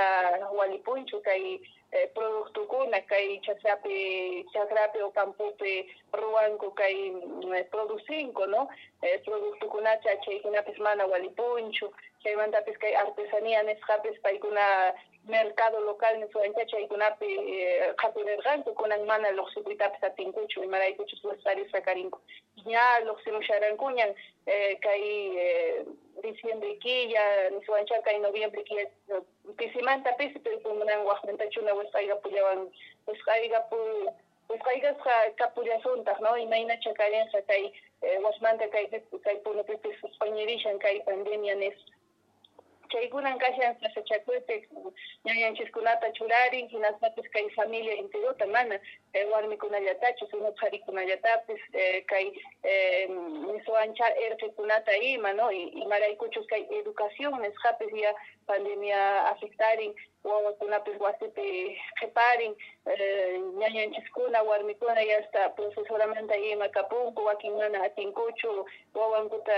walipunchu kay eh, productukuna kay chakrapi chakrapi o campupi ruwanku kay eh, producinku no eh, productukunacha chaykunapis mana walipunchu chaymantapis kay artesanía nisqapis paykuna mercado local niswancha chaykunapi qhapirirqanku kunan mana luqsipuytapis atinkuchu imaraykuchus wastarisa karinku ña luqsimusharankuñan kay diciembre quilla niswancha kay noviembre quilla pisimanta pisi pero pumunan waqmantachuna wasqayqa pullawan wasqayqa pu wasqayqasqa kapullasuntaj no imayna chakarinqa kay wasmanta kay kay punupipis pañirishan kay pandemia nisqa chaykunan kashan sasachakuypi ñañanchiskunata churarin hinasmapis kay familia enterota mana warmikunallatachu sino qharikunallatapis kay niswanchar erqekunata ima no imaraykuchus kay educación nisqapis ya pandemia afectarin wawakunapis wasipi qhiparin ñañanchiskuna warmikuna ya hasta profesoramanta ima kapunku wakin mana atinkuchu wawankuta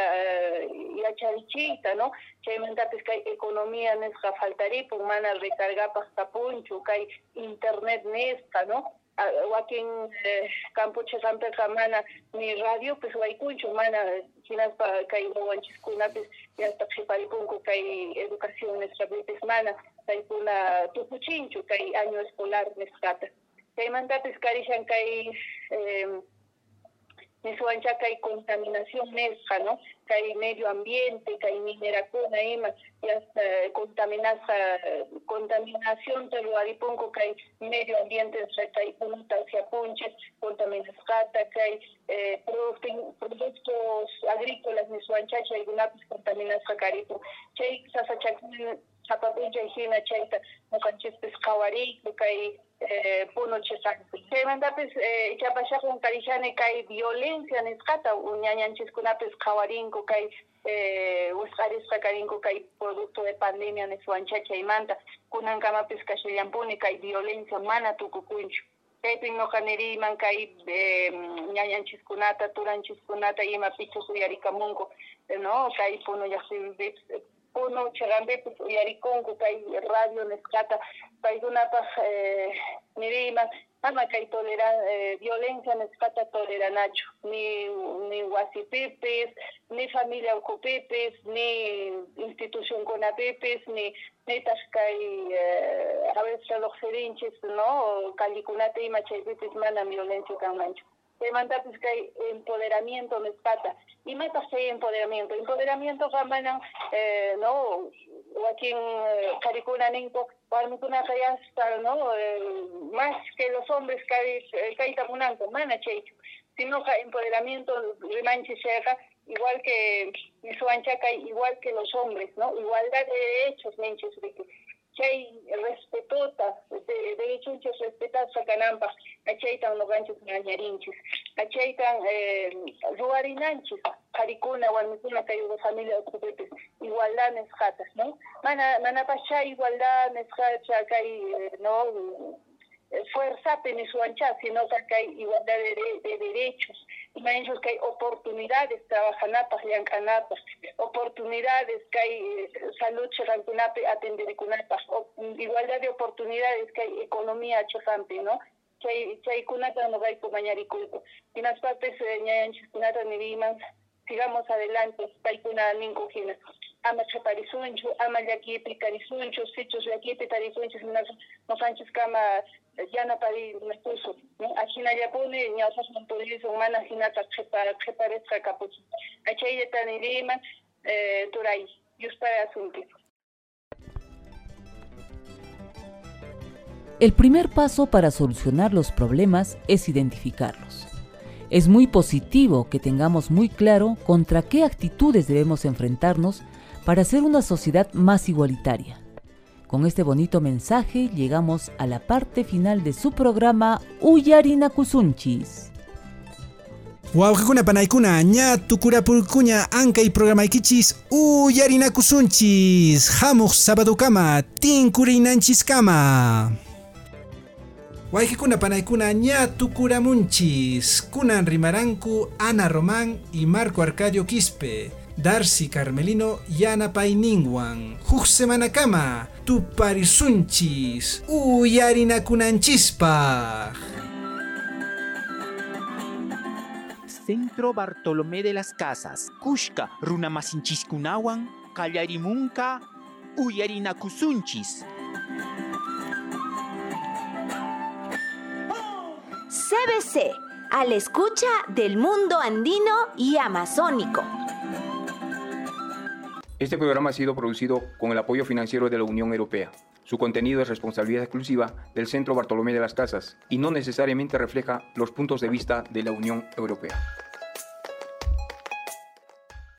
yacharichiyta no chaymantapis kay economía nisqa faltaripun mana recargapaq kapunchu kay internet nisqa no wakin campuchiqanpiqa mana ni radio pues waykunchu mana hinaspa kay wawanchiskunapis yasta qhiparipunku kay educación nisqapipis mana kaykuna tukuchinchu kay año escolar nisqata chaymantapis karishan kay niswancha kay contaminación nisqa no kay medio ambiente kay minerakuna ima yasta contaminasqa contaminación ruwaripunku kay medio ambiente kaykunata usyapunchis contaminasqata kay productos agrícolas niswancha chaykunapis contaminasqa karipun chay sasachakuna sapapuncha hina chayta ñuqanchispis qhawariyku kay punuchiqanpi chaymantapis chapashaqwan karishani kay violencia nisqata ñañanchiskunapis qhawarinku kay wisq'arisqa karinku kay producto de pandemia niswancha chaymanta kunankamapis kashallampuni kay violencia mana tukukunchu chaypin ñuqa niriyman kay ñañanchiskunata turanchiskunata ima pichus uyarikamunku no kay punu llaqsipipis puno chiqanpipis uyarikunku kay radio nisqata paykunapaq niriyman ama kay toleran violencia nisqata toleranachu ni ni wasipipis ni familia ukupipis ni institucionkunapipis ni nitas kay a veces reloqsirinchis no kallikunata ima chaypipis mana violencia kanmanchu chaymantapis kay empoderamiento nisqata imataq chay empoderamiento. Empoderamiento manan no wakin qarikuna ninku warmikunaqa yasta no más que los hombres kay kayta munanku mana chaychu sinoqa empoderamiento rimanchis chayqa igual que niswanchaka igual que los hombres no igualdad de derechos riki chay respetota de derechunchis respetasqa kananpaq achaytan nuqanchis ñañarinchis achaytan ruwarinanchis qharikuna warmikuna kay familia ukupipis igualdad nisqatas no mana manapas chay igualdad nisqacha kay no fuerzapi niswancha sino kay igualdad de, de derechos. Imanchus kay oportunidades trabajanapaq llank'anapaq oportunidades kay salud chiqankunapi atenderikunapaq igualdad de oportunidades kay economía chiqanpi no chay chaykunata nuqayku mañarikuyku hinaspapas ñañanchiskunata niriman sigamos adelante paykuna ninku hina ama qhiparisunchu ama llakipi karisunchu sichus llakipi tarisunchis noqanchis kama yanaparimakusun ajinallapuni ñawpaqman purisun mana hinata qhiparisqa kapuchun achayllata niriman turay yuspay asunki El primer paso para solucionar los problemas es identificarlos. Es muy positivo que tengamos muy claro contra qué actitudes debemos enfrentarnos para hacer una sociedad más igualitaria. Con este bonito mensaje llegamos a la parte final de su programa Uyarina Kusunchis. Wawqikuna panaykuna ña tukurapurkuña ankay programaykichis uyarinakusunchis hamuq sabadukama tinkurinanchiskama Waikikuna panaykuna ña tukuramunchis. Kunan rimaranku Ana Román y Marco Arcadio Quispe. Darcy Carmelino Yana Painingwan. Huk semana kama. Tuparisunchis. Uyarinakunanchispa. Centro Bartolomé de las Casas, Kushka Runamasinchis-kunawan, Kallarimunka, Uyarinakusunchis. CBC, a la escucha del mundo andino y amazónico. Este programa ha sido producido con el apoyo financiero de la Unión Europea. Su contenido es responsabilidad exclusiva del Centro Bartolomé de las Casas y no necesariamente refleja los puntos de vista de la Unión Europea.